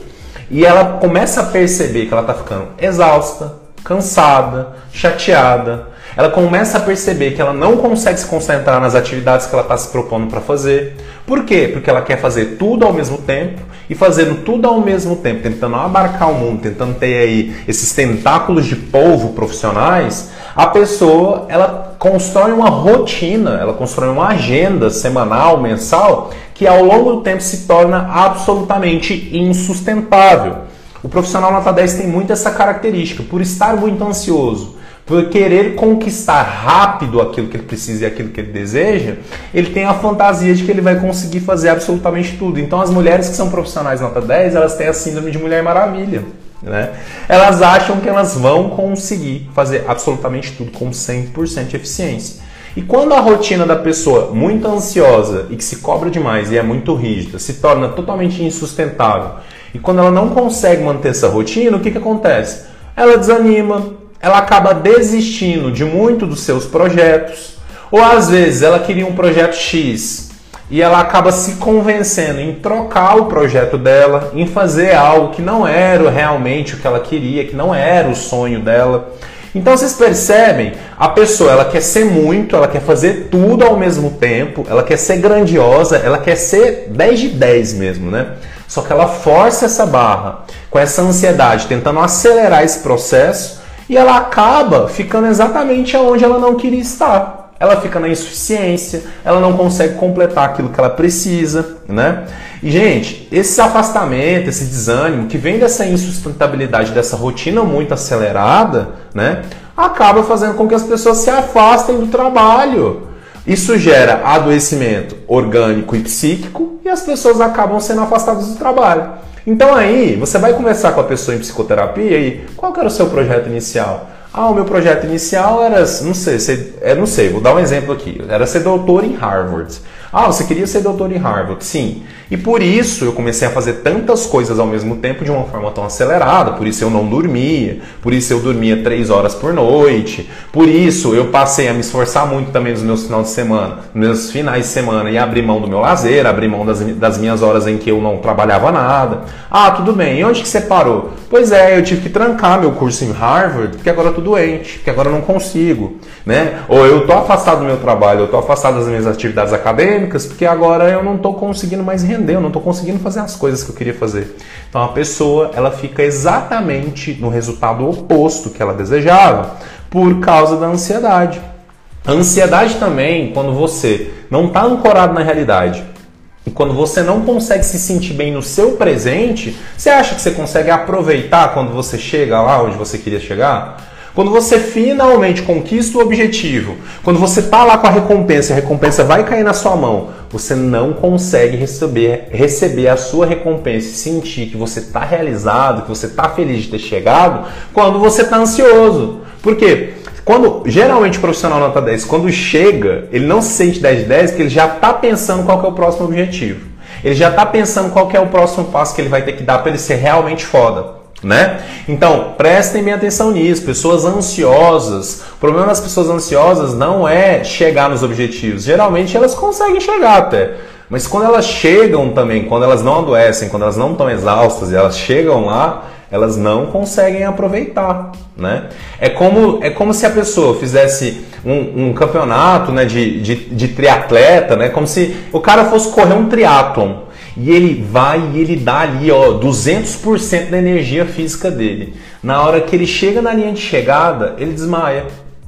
e ela começa a perceber que ela está ficando exausta, cansada, chateada. Ela começa a perceber que ela não consegue se concentrar nas atividades que ela está se propondo para fazer. Por quê? Porque ela quer fazer tudo ao mesmo tempo e fazendo tudo ao mesmo tempo, tentando abarcar o mundo, tentando ter aí esses tentáculos de polvo profissionais, a pessoa ela constrói uma rotina, ela constrói uma agenda semanal, mensal, que ao longo do tempo se torna absolutamente insustentável. O profissional nota 10 tem muito essa característica, por estar muito ansioso, por querer conquistar rápido aquilo que ele precisa e aquilo que ele deseja, ele tem a fantasia de que ele vai conseguir fazer absolutamente tudo. Então as mulheres que são profissionais nota 10, elas têm a síndrome de mulher maravilha. Né? Elas acham que elas vão conseguir fazer absolutamente tudo com 100% de eficiência. E quando a rotina da pessoa muito ansiosa e que se cobra demais e é muito rígida se torna totalmente insustentável, e quando ela não consegue manter essa rotina, o que, que acontece? Ela desanima, ela acaba desistindo de muito dos seus projetos, ou às vezes ela queria um projeto X e ela acaba se convencendo em trocar o projeto dela, em fazer algo que não era realmente o que ela queria, que não era o sonho dela. Então vocês percebem, a pessoa ela quer ser muito, ela quer fazer tudo ao mesmo tempo, ela quer ser grandiosa, ela quer ser 10 de 10 mesmo, né? Só que ela força essa barra com essa ansiedade, tentando acelerar esse processo e ela acaba ficando exatamente onde ela não queria estar ela fica na insuficiência, ela não consegue completar aquilo que ela precisa, né? E gente, esse afastamento, esse desânimo que vem dessa insustentabilidade, dessa rotina muito acelerada, né? Acaba fazendo com que as pessoas se afastem do trabalho. Isso gera adoecimento orgânico e psíquico e as pessoas acabam sendo afastadas do trabalho. Então aí, você vai conversar com a pessoa em psicoterapia e qual era o seu projeto inicial? Ah, o meu projeto inicial era, não sei, ser, é, não sei, vou dar um exemplo aqui. Era ser doutor em Harvard. Ah, você queria ser doutor em Harvard? Sim. E por isso eu comecei a fazer tantas coisas ao mesmo tempo de uma forma tão acelerada. Por isso eu não dormia. Por isso eu dormia três horas por noite. Por isso eu passei a me esforçar muito também nos meus finais de semana, nos meus finais de semana e abrir mão do meu lazer, abrir mão das, das minhas horas em que eu não trabalhava nada. Ah, tudo bem. E onde que você parou? Pois é, eu tive que trancar meu curso em Harvard porque agora eu tô doente, porque agora eu não consigo, né? Ou eu tô afastado do meu trabalho, eu tô afastado das minhas atividades acadêmicas porque agora eu não tô conseguindo mais render eu não estou conseguindo fazer as coisas que eu queria fazer. Então a pessoa ela fica exatamente no resultado oposto que ela desejava por causa da ansiedade. A ansiedade também, quando você não está ancorado na realidade, e quando você não consegue se sentir bem no seu presente, você acha que você consegue aproveitar quando você chega lá onde você queria chegar? Quando você finalmente conquista o objetivo, quando você está lá com a recompensa, a recompensa vai cair na sua mão, você não consegue receber, receber a sua recompensa e sentir que você está realizado, que você está feliz de ter chegado, quando você está ansioso. Por quê? Quando, geralmente o profissional nota 10, quando chega, ele não se sente 10 de 10 porque ele já está pensando qual é o próximo objetivo. Ele já está pensando qual é o próximo passo que ele vai ter que dar para ele ser realmente foda né? Então, prestem bem atenção nisso. Pessoas ansiosas. O problema das pessoas ansiosas não é chegar nos objetivos. Geralmente elas conseguem chegar até. Mas quando elas chegam também, quando elas não adoecem, quando elas não estão exaustas e elas chegam lá, elas não conseguem aproveitar, né? É como, é como se a pessoa fizesse um, um campeonato né, de, de, de triatleta, né? Como se o cara fosse correr um triatlon e ele vai e ele dá ali, ó, 200% da energia física dele. Na hora que ele chega na linha de chegada, ele desmaia.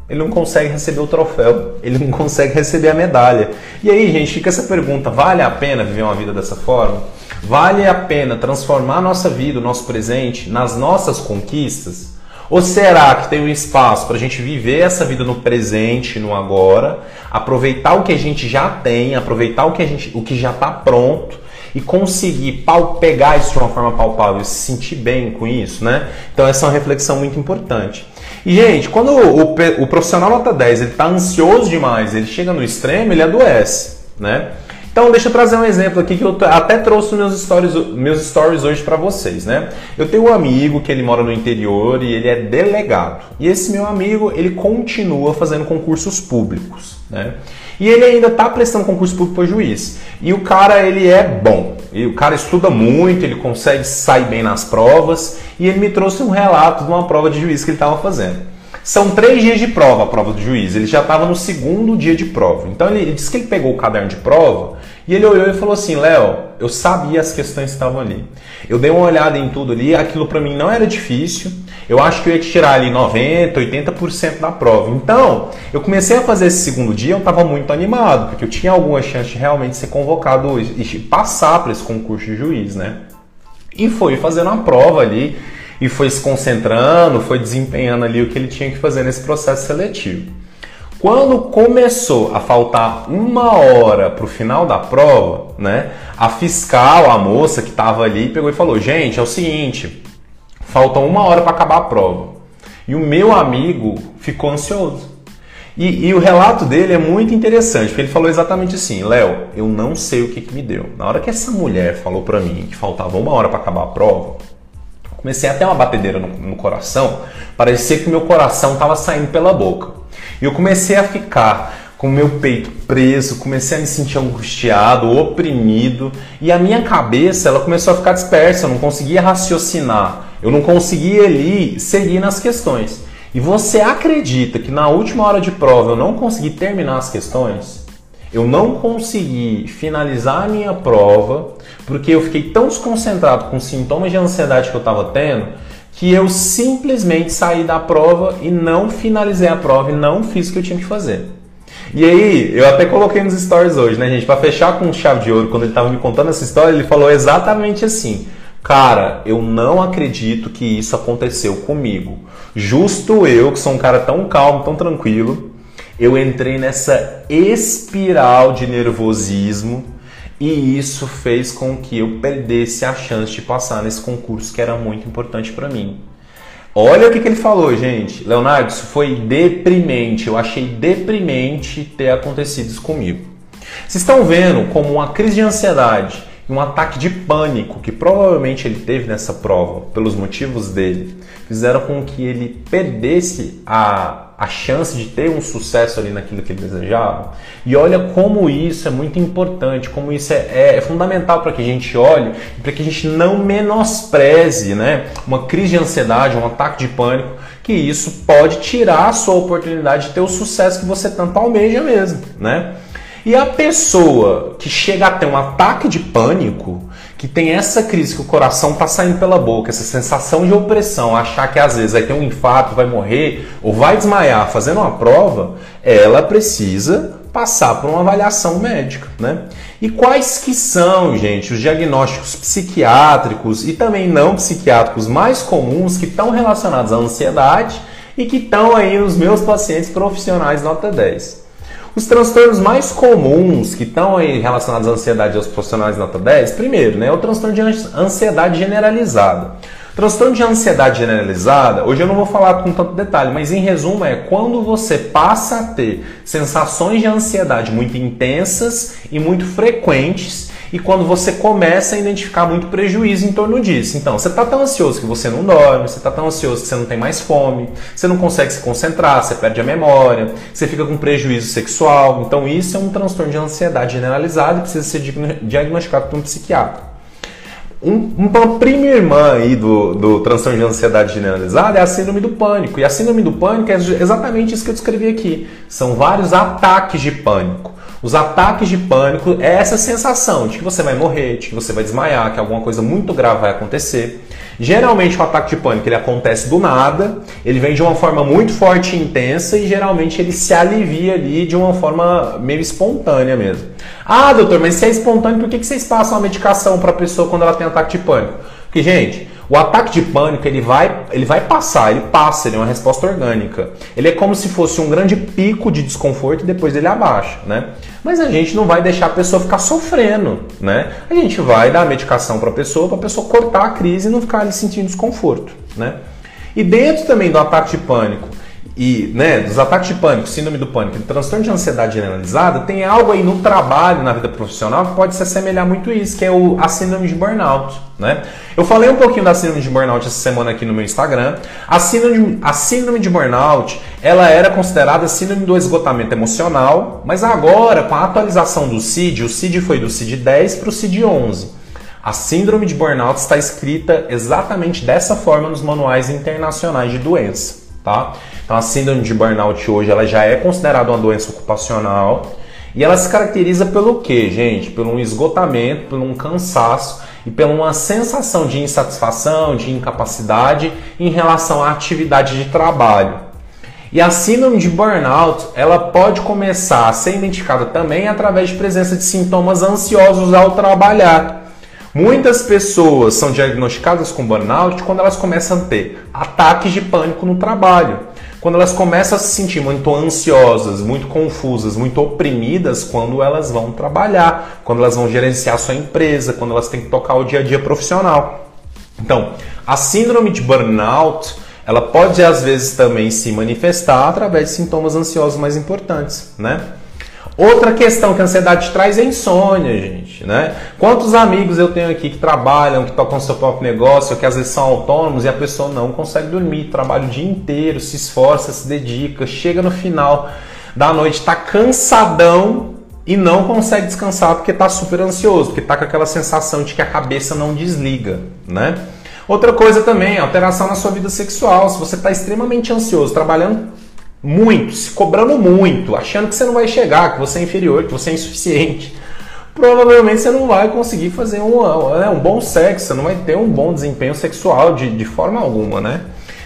Ele não consegue receber o troféu, ele não consegue receber a medalha. E aí, gente, fica essa pergunta: vale a pena viver uma vida dessa forma? Vale a pena transformar a nossa vida, o nosso presente, nas nossas conquistas? Ou será que tem um espaço para a gente viver essa vida no presente, no agora, aproveitar o que a gente já tem, aproveitar o que, a gente, o que já está pronto e conseguir pegar isso de uma forma palpável, se sentir bem com isso, né? Então essa é uma reflexão muito importante. E, gente, quando o, o profissional nota 10 ele está ansioso demais, ele chega no extremo, ele adoece, né? Então, deixa eu trazer um exemplo aqui que eu até trouxe meus stories, meus stories hoje para vocês, né? Eu tenho um amigo que ele mora no interior e ele é delegado. E esse meu amigo, ele continua fazendo concursos públicos, né? E ele ainda está prestando concurso público para juiz. E o cara, ele é bom. E o cara estuda muito, ele consegue sair bem nas provas. E ele me trouxe um relato de uma prova de juiz que ele estava fazendo. São três dias de prova a prova do juiz. Ele já estava no segundo dia de prova. Então ele, ele disse que ele pegou o caderno de prova e ele olhou e falou assim: Léo, eu sabia as questões que estavam ali. Eu dei uma olhada em tudo ali, aquilo para mim não era difícil. Eu acho que eu ia tirar ali 90, 80% da prova. Então, eu comecei a fazer esse segundo dia, eu estava muito animado, porque eu tinha alguma chance de realmente ser convocado e passar para esse concurso de juiz, né? E foi fazendo a prova ali e foi se concentrando, foi desempenhando ali o que ele tinha que fazer nesse processo seletivo. Quando começou a faltar uma hora para o final da prova, né, a fiscal, a moça que estava ali, pegou e falou: Gente, é o seguinte, falta uma hora para acabar a prova. E o meu amigo ficou ansioso. E, e, o relato dele é muito interessante, porque ele falou exatamente assim: Léo, eu não sei o que, que me deu. Na hora que essa mulher falou para mim que faltava uma hora para acabar a prova, comecei a ter uma batedeira no, no coração, parecia que meu coração estava saindo pela boca. E eu comecei a ficar com meu peito preso, comecei a me sentir angustiado, oprimido, e a minha cabeça ela começou a ficar dispersa, eu não conseguia raciocinar, eu não conseguia ali seguir nas questões. E você acredita que na última hora de prova eu não consegui terminar as questões? Eu não consegui finalizar a minha prova porque eu fiquei tão desconcentrado com os sintomas de ansiedade que eu estava tendo que eu simplesmente saí da prova e não finalizei a prova e não fiz o que eu tinha que fazer. E aí, eu até coloquei nos stories hoje, né, gente? Para fechar com chave de ouro, quando ele estava me contando essa história, ele falou exatamente assim: Cara, eu não acredito que isso aconteceu comigo. Justo eu, que sou um cara tão calmo, tão tranquilo, eu entrei nessa espiral de nervosismo e isso fez com que eu perdesse a chance de passar nesse concurso que era muito importante para mim. Olha o que, que ele falou, gente. Leonardo, isso foi deprimente. Eu achei deprimente ter acontecido isso comigo. Vocês estão vendo como uma crise de ansiedade um ataque de pânico que provavelmente ele teve nessa prova, pelos motivos dele, fizeram com que ele perdesse a, a chance de ter um sucesso ali naquilo que ele desejava. E olha como isso é muito importante, como isso é, é, é fundamental para que a gente olhe e para que a gente não menospreze né, uma crise de ansiedade, um ataque de pânico, que isso pode tirar a sua oportunidade de ter o sucesso que você tanto almeja mesmo, né? E a pessoa que chega a ter um ataque de pânico, que tem essa crise que o coração está saindo pela boca, essa sensação de opressão, achar que às vezes vai ter um infarto, vai morrer ou vai desmaiar fazendo uma prova, ela precisa passar por uma avaliação médica, né? E quais que são, gente, os diagnósticos psiquiátricos e também não psiquiátricos mais comuns que estão relacionados à ansiedade e que estão aí nos meus pacientes profissionais nota 10? Os transtornos mais comuns que estão aí relacionados à ansiedade aos profissionais nota 10, primeiro, né, é o transtorno de ansiedade generalizada. Transtorno de ansiedade generalizada, hoje eu não vou falar com tanto detalhe, mas em resumo é quando você passa a ter sensações de ansiedade muito intensas e muito frequentes e quando você começa a identificar muito prejuízo em torno disso. Então, você está tão ansioso que você não dorme, você está tão ansioso que você não tem mais fome, você não consegue se concentrar, você perde a memória, você fica com prejuízo sexual. Então, isso é um transtorno de ansiedade generalizado e precisa ser diagnosticado por um psiquiatra. Um, uma prima irmã aí do, do transtorno de ansiedade generalizada é a síndrome do pânico. E a síndrome do pânico é exatamente isso que eu descrevi aqui. São vários ataques de pânico. Os ataques de pânico é essa sensação de que você vai morrer, de que você vai desmaiar, que alguma coisa muito grave vai acontecer. Geralmente o ataque de pânico ele acontece do nada, ele vem de uma forma muito forte e intensa e geralmente ele se alivia ali de uma forma meio espontânea mesmo. Ah, doutor, mas se é espontâneo, por que vocês passam a medicação para a pessoa quando ela tem ataque de pânico? Porque, gente, o ataque de pânico ele vai, ele vai passar, ele passa, ele é uma resposta orgânica. Ele é como se fosse um grande pico de desconforto e depois ele abaixa, né? Mas a gente não vai deixar a pessoa ficar sofrendo, né? A gente vai dar a medicação para a pessoa, para a pessoa cortar a crise e não ficar ali sentindo desconforto, né? E dentro também do ataque de pânico, e né, dos ataques de pânico, síndrome do pânico, transtorno de ansiedade generalizada, tem algo aí no trabalho, na vida profissional, que pode se assemelhar muito a isso, que é o, a síndrome de burnout. Né? Eu falei um pouquinho da síndrome de burnout essa semana aqui no meu Instagram. A síndrome, a síndrome de burnout ela era considerada síndrome do esgotamento emocional, mas agora, com a atualização do CID, o CID foi do CID 10 para o CID 11. A síndrome de burnout está escrita exatamente dessa forma nos manuais internacionais de doença. Tá? Então a síndrome de burnout hoje ela já é considerada uma doença ocupacional e ela se caracteriza pelo que, gente? Pelo um esgotamento, pelo um cansaço e pela uma sensação de insatisfação, de incapacidade em relação à atividade de trabalho. E a síndrome de burnout, ela pode começar a ser identificada também através de presença de sintomas ansiosos ao trabalhar. Muitas pessoas são diagnosticadas com burnout quando elas começam a ter ataques de pânico no trabalho quando elas começam a se sentir muito ansiosas, muito confusas, muito oprimidas quando elas vão trabalhar, quando elas vão gerenciar sua empresa, quando elas têm que tocar o dia a dia profissional. Então, a síndrome de burnout ela pode às vezes também se manifestar através de sintomas ansiosos mais importantes, né? Outra questão que a ansiedade traz é insônia, gente, né? Quantos amigos eu tenho aqui que trabalham, que tocam seu próprio negócio, que às vezes são autônomos e a pessoa não consegue dormir, trabalha o dia inteiro, se esforça, se dedica, chega no final da noite, tá cansadão e não consegue descansar porque tá super ansioso, porque tá com aquela sensação de que a cabeça não desliga, né? Outra coisa também, alteração na sua vida sexual. Se você está extremamente ansioso, trabalhando muito, se cobrando muito, achando que você não vai chegar, que você é inferior, que você é insuficiente, provavelmente você não vai conseguir fazer um, né, um bom sexo, você não vai ter um bom desempenho sexual de, de forma alguma, né?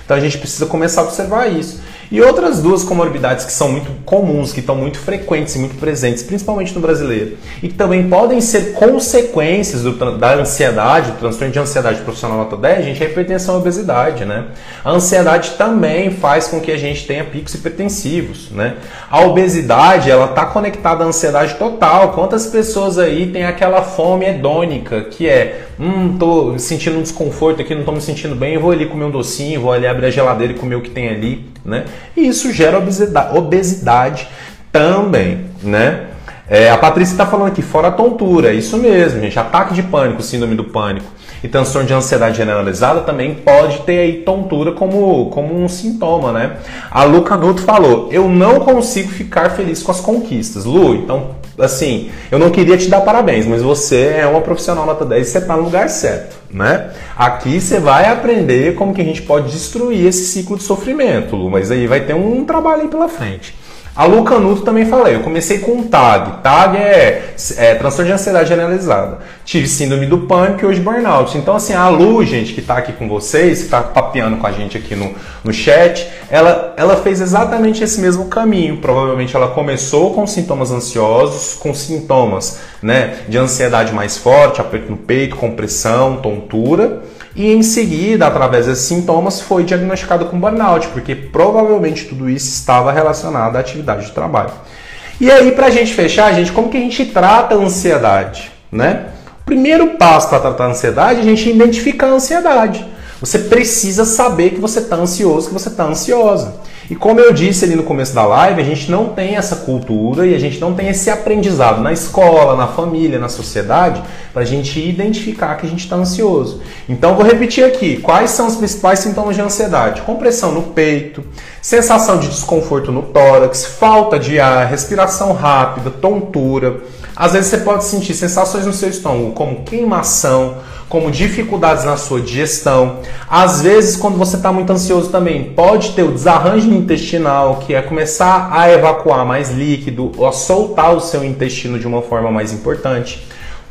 Então a gente precisa começar a observar isso. E outras duas comorbidades que são muito comuns, que estão muito frequentes e muito presentes, principalmente no brasileiro, e que também podem ser consequências do, da ansiedade, do transtorno de ansiedade profissional nota 10, gente, é a hipertensão e a obesidade, né? A ansiedade também faz com que a gente tenha picos hipertensivos, né? A obesidade, ela está conectada à ansiedade total. Quantas pessoas aí têm aquela fome hedônica, que é, hum, tô sentindo um desconforto aqui, não tô me sentindo bem, vou ali comer um docinho, vou ali abrir a geladeira e comer o que tem ali, né? E isso gera obesidade, também, né? É, a Patrícia está falando aqui, fora a tontura, isso mesmo, gente. Ataque de pânico, síndrome do pânico e transtorno de ansiedade generalizada também pode ter aí tontura como, como um sintoma, né? A Lu Canuto falou, eu não consigo ficar feliz com as conquistas. Lu, então, assim, eu não queria te dar parabéns, mas você é uma profissional nota 10 e você está no lugar certo, né? Aqui você vai aprender como que a gente pode destruir esse ciclo de sofrimento, Lu, mas aí vai ter um trabalho aí pela frente. A Lu Canuto também falei, eu comecei com TAG. TAG é, é transtorno de ansiedade generalizada. Tive síndrome do pânico e hoje burnout. Então, assim, a Lu, gente, que está aqui com vocês, que está papeando com a gente aqui no, no chat, ela, ela fez exatamente esse mesmo caminho. Provavelmente ela começou com sintomas ansiosos, com sintomas né, de ansiedade mais forte, aperto no peito, compressão, tontura e em seguida, através desses sintomas, foi diagnosticado com burnout, porque provavelmente tudo isso estava relacionado à atividade de trabalho. E aí, para a gente fechar, gente, como que a gente trata a ansiedade? Né? O primeiro passo para tratar a ansiedade é a gente identificar a ansiedade. Você precisa saber que você está ansioso, que você está ansiosa. E como eu disse ali no começo da live, a gente não tem essa cultura e a gente não tem esse aprendizado na escola, na família, na sociedade, para a gente identificar que a gente está ansioso. Então vou repetir aqui: quais são os principais sintomas de ansiedade? Compressão no peito, sensação de desconforto no tórax, falta de ar, respiração rápida, tontura. Às vezes você pode sentir sensações no seu estômago, como queimação como dificuldades na sua digestão. Às vezes, quando você está muito ansioso também, pode ter o desarranjo intestinal, que é começar a evacuar mais líquido ou a soltar o seu intestino de uma forma mais importante.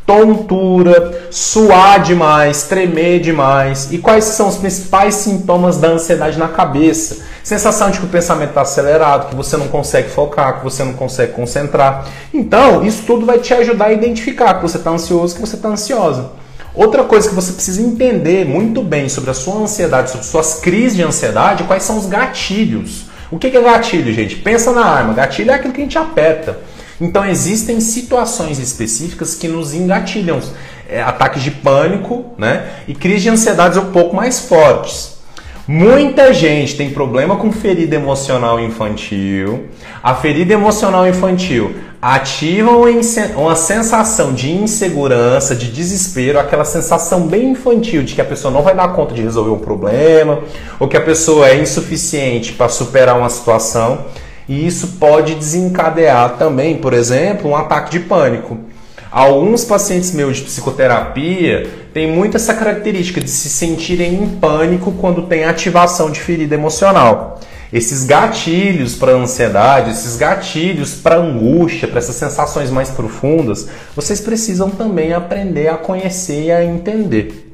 Tontura, suar demais, tremer demais. E quais são os principais sintomas da ansiedade na cabeça? Sensação de que o pensamento está acelerado, que você não consegue focar, que você não consegue concentrar. Então, isso tudo vai te ajudar a identificar que você está ansioso, que você está ansiosa. Outra coisa que você precisa entender muito bem sobre a sua ansiedade, sobre suas crises de ansiedade, quais são os gatilhos. O que é gatilho, gente? Pensa na arma. Gatilho é aquilo que a gente aperta. Então existem situações específicas que nos engatilham. É, ataques de pânico né? e crises de ansiedade um pouco mais fortes. Muita gente tem problema com ferida emocional infantil. A ferida emocional infantil ativa uma sensação de insegurança, de desespero, aquela sensação bem infantil de que a pessoa não vai dar conta de resolver um problema, ou que a pessoa é insuficiente para superar uma situação. E isso pode desencadear também, por exemplo, um ataque de pânico. Alguns pacientes meus de psicoterapia têm muito essa característica de se sentirem em pânico quando tem ativação de ferida emocional. Esses gatilhos para ansiedade, esses gatilhos para angústia, para essas sensações mais profundas, vocês precisam também aprender a conhecer e a entender.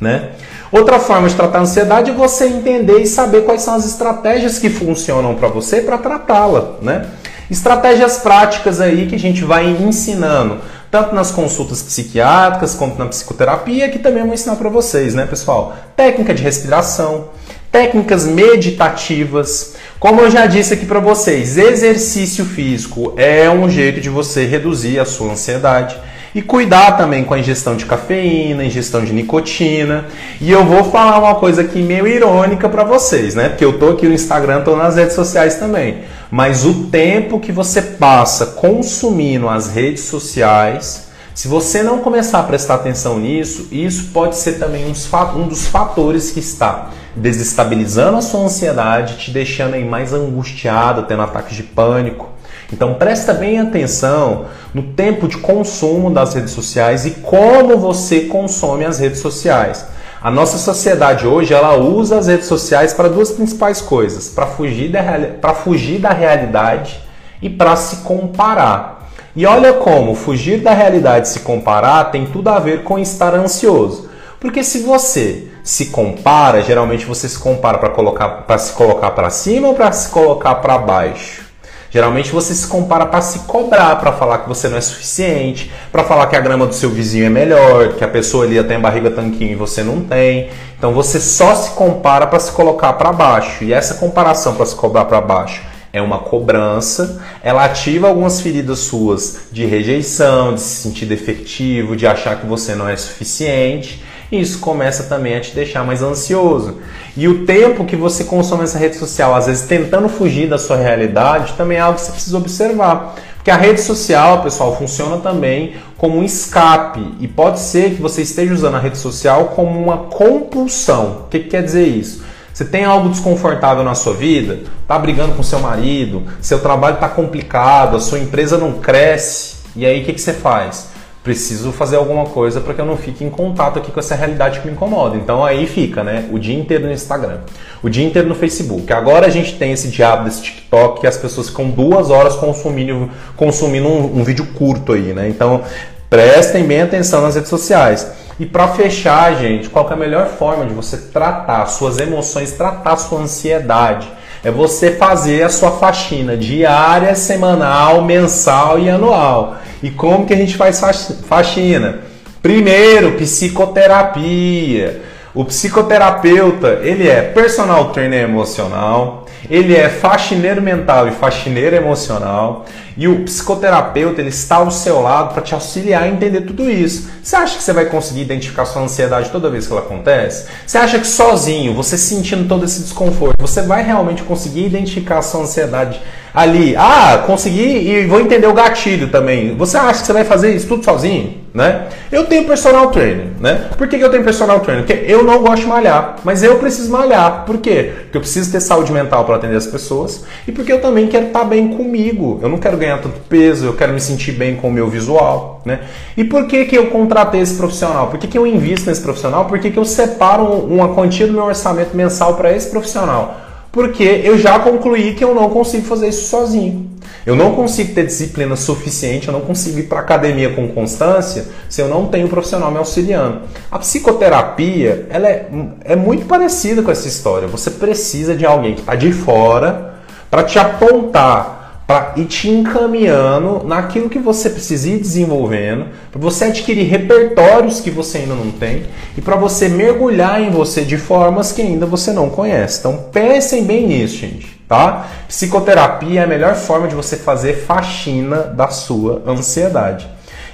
Né? Outra forma de tratar a ansiedade é você entender e saber quais são as estratégias que funcionam para você para tratá-la. Né? Estratégias práticas aí que a gente vai ensinando tanto nas consultas psiquiátricas quanto na psicoterapia, que também vou ensinar para vocês, né, pessoal? Técnica de respiração, técnicas meditativas. Como eu já disse aqui para vocês, exercício físico é um jeito de você reduzir a sua ansiedade. E cuidar também com a ingestão de cafeína, ingestão de nicotina. E eu vou falar uma coisa aqui meio irônica para vocês, né? Porque eu tô aqui no Instagram, tô nas redes sociais também. Mas o tempo que você passa consumindo as redes sociais, se você não começar a prestar atenção nisso, isso pode ser também um dos fatores que está desestabilizando a sua ansiedade, te deixando aí mais angustiado, tendo ataques de pânico. Então presta bem atenção no tempo de consumo das redes sociais e como você consome as redes sociais. A nossa sociedade hoje ela usa as redes sociais para duas principais coisas: para fugir, da, fugir da realidade e para se comparar. E olha como fugir da realidade e se comparar tem tudo a ver com estar ansioso. Porque se você se compara, geralmente você se compara para colocar para se colocar para cima ou para se colocar para baixo. Geralmente você se compara para se cobrar, para falar que você não é suficiente, para falar que a grama do seu vizinho é melhor, que a pessoa ali tem barriga tanquinho e você não tem. Então você só se compara para se colocar para baixo. E essa comparação para se cobrar para baixo é uma cobrança, ela ativa algumas feridas suas de rejeição, de se sentir defectivo, de achar que você não é suficiente. E isso começa também a te deixar mais ansioso. E o tempo que você consome essa rede social, às vezes tentando fugir da sua realidade, também é algo que você precisa observar. Porque a rede social, pessoal, funciona também como um escape. E pode ser que você esteja usando a rede social como uma compulsão. O que, que quer dizer isso? Você tem algo desconfortável na sua vida? Está brigando com seu marido? Seu trabalho está complicado? A sua empresa não cresce? E aí o que, que você faz? Preciso fazer alguma coisa para que eu não fique em contato aqui com essa realidade que me incomoda. Então aí fica, né? O dia inteiro no Instagram, o dia inteiro no Facebook. Agora a gente tem esse diabo desse TikTok que as pessoas ficam duas horas consumindo, consumindo um, um vídeo curto aí, né? Então prestem bem atenção nas redes sociais. E para fechar, gente, qual é a melhor forma de você tratar suas emoções, tratar sua ansiedade? É você fazer a sua faxina diária, semanal, mensal e anual. E como que a gente faz faxina? Primeiro, psicoterapia. O psicoterapeuta, ele é personal trainer emocional, ele é faxineiro mental e faxineiro emocional, e o psicoterapeuta ele está ao seu lado para te auxiliar a entender tudo isso. Você acha que você vai conseguir identificar sua ansiedade toda vez que ela acontece? Você acha que sozinho, você sentindo todo esse desconforto, você vai realmente conseguir identificar sua ansiedade ali? Ah, consegui e vou entender o gatilho também. Você acha que você vai fazer isso tudo sozinho? né? Eu tenho personal trainer, né? Por que, que eu tenho personal trainer? Porque eu não gosto de malhar, mas eu preciso malhar. Por quê? Porque eu preciso ter saúde mental para atender as pessoas e porque eu também quero estar tá bem comigo. Eu não quero ganhar tanto peso, eu quero me sentir bem com o meu visual, né? E por que, que eu contratei esse profissional? Por que, que eu invisto nesse profissional? Por que, que eu separo uma quantia do meu orçamento mensal para esse profissional? Porque eu já concluí que eu não consigo fazer isso sozinho. Eu não consigo ter disciplina suficiente, eu não consigo ir para academia com constância se eu não tenho um profissional me auxiliando. A psicoterapia ela é, é muito parecida com essa história. Você precisa de alguém que está de fora para te apontar para ir te encaminhando naquilo que você precisa ir desenvolvendo, para você adquirir repertórios que você ainda não tem e para você mergulhar em você de formas que ainda você não conhece. Então pensem bem nisso, gente, tá? Psicoterapia é a melhor forma de você fazer faxina da sua ansiedade.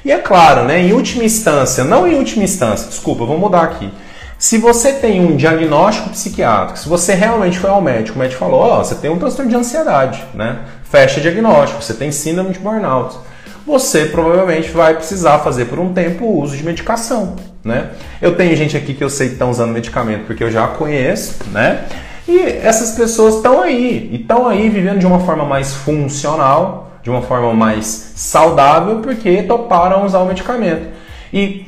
E é claro, né, em última instância, não em última instância, desculpa, vou mudar aqui. Se você tem um diagnóstico psiquiátrico, se você realmente foi ao médico, o médico falou, ó, oh, você tem um transtorno de ansiedade, né? Fecha diagnóstico, você tem síndrome de burnout. Você provavelmente vai precisar fazer por um tempo o uso de medicação, né? Eu tenho gente aqui que eu sei que estão usando medicamento porque eu já conheço, né? E essas pessoas estão aí, e estão aí vivendo de uma forma mais funcional, de uma forma mais saudável, porque toparam usar o medicamento. E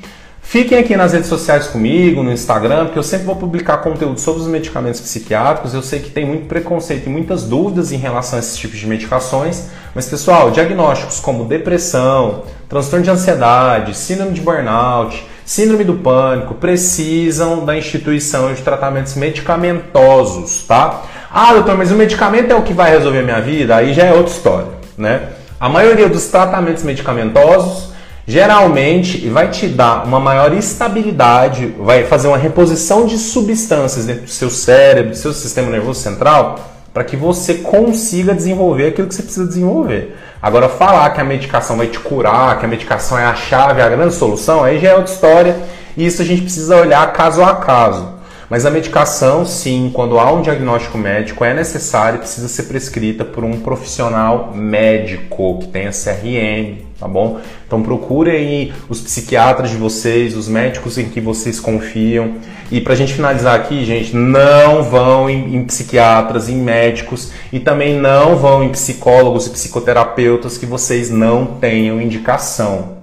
Fiquem aqui nas redes sociais comigo, no Instagram, porque eu sempre vou publicar conteúdo sobre os medicamentos psiquiátricos. Eu sei que tem muito preconceito e muitas dúvidas em relação a esses tipos de medicações. Mas, pessoal, diagnósticos como depressão, transtorno de ansiedade, síndrome de burnout, síndrome do pânico, precisam da instituição de tratamentos medicamentosos, tá? Ah, doutor, mas o medicamento é o que vai resolver a minha vida? Aí já é outra história, né? A maioria dos tratamentos medicamentosos geralmente vai te dar uma maior estabilidade, vai fazer uma reposição de substâncias dentro do seu cérebro, do seu sistema nervoso central, para que você consiga desenvolver aquilo que você precisa desenvolver. Agora, falar que a medicação vai te curar, que a medicação é a chave, a grande solução, aí já é outra história. E isso a gente precisa olhar caso a caso. Mas a medicação, sim, quando há um diagnóstico médico, é necessária e precisa ser prescrita por um profissional médico que tenha CRM, tá bom? Então procurem os psiquiatras de vocês, os médicos em que vocês confiam. E pra gente finalizar aqui, gente, não vão em, em psiquiatras, em médicos e também não vão em psicólogos e psicoterapeutas que vocês não tenham indicação.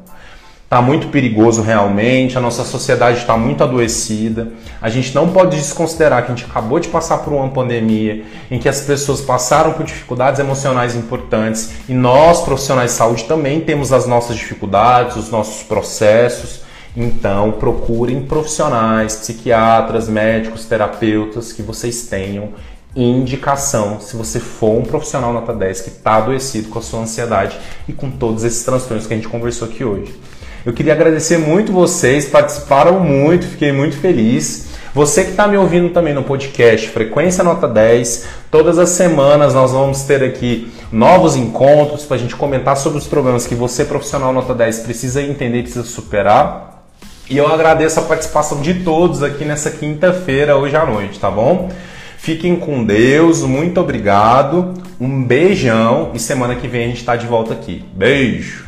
Está muito perigoso realmente, a nossa sociedade está muito adoecida. A gente não pode desconsiderar que a gente acabou de passar por uma pandemia em que as pessoas passaram por dificuldades emocionais importantes e nós, profissionais de saúde, também temos as nossas dificuldades, os nossos processos. Então, procurem profissionais, psiquiatras, médicos, terapeutas que vocês tenham indicação se você for um profissional nota 10 que está adoecido com a sua ansiedade e com todos esses transtornos que a gente conversou aqui hoje. Eu queria agradecer muito vocês, participaram muito, fiquei muito feliz. Você que está me ouvindo também no podcast Frequência Nota 10, todas as semanas nós vamos ter aqui novos encontros para a gente comentar sobre os problemas que você, profissional Nota 10, precisa entender, precisa superar. E eu agradeço a participação de todos aqui nessa quinta-feira, hoje à noite, tá bom? Fiquem com Deus, muito obrigado, um beijão e semana que vem a gente está de volta aqui. Beijo!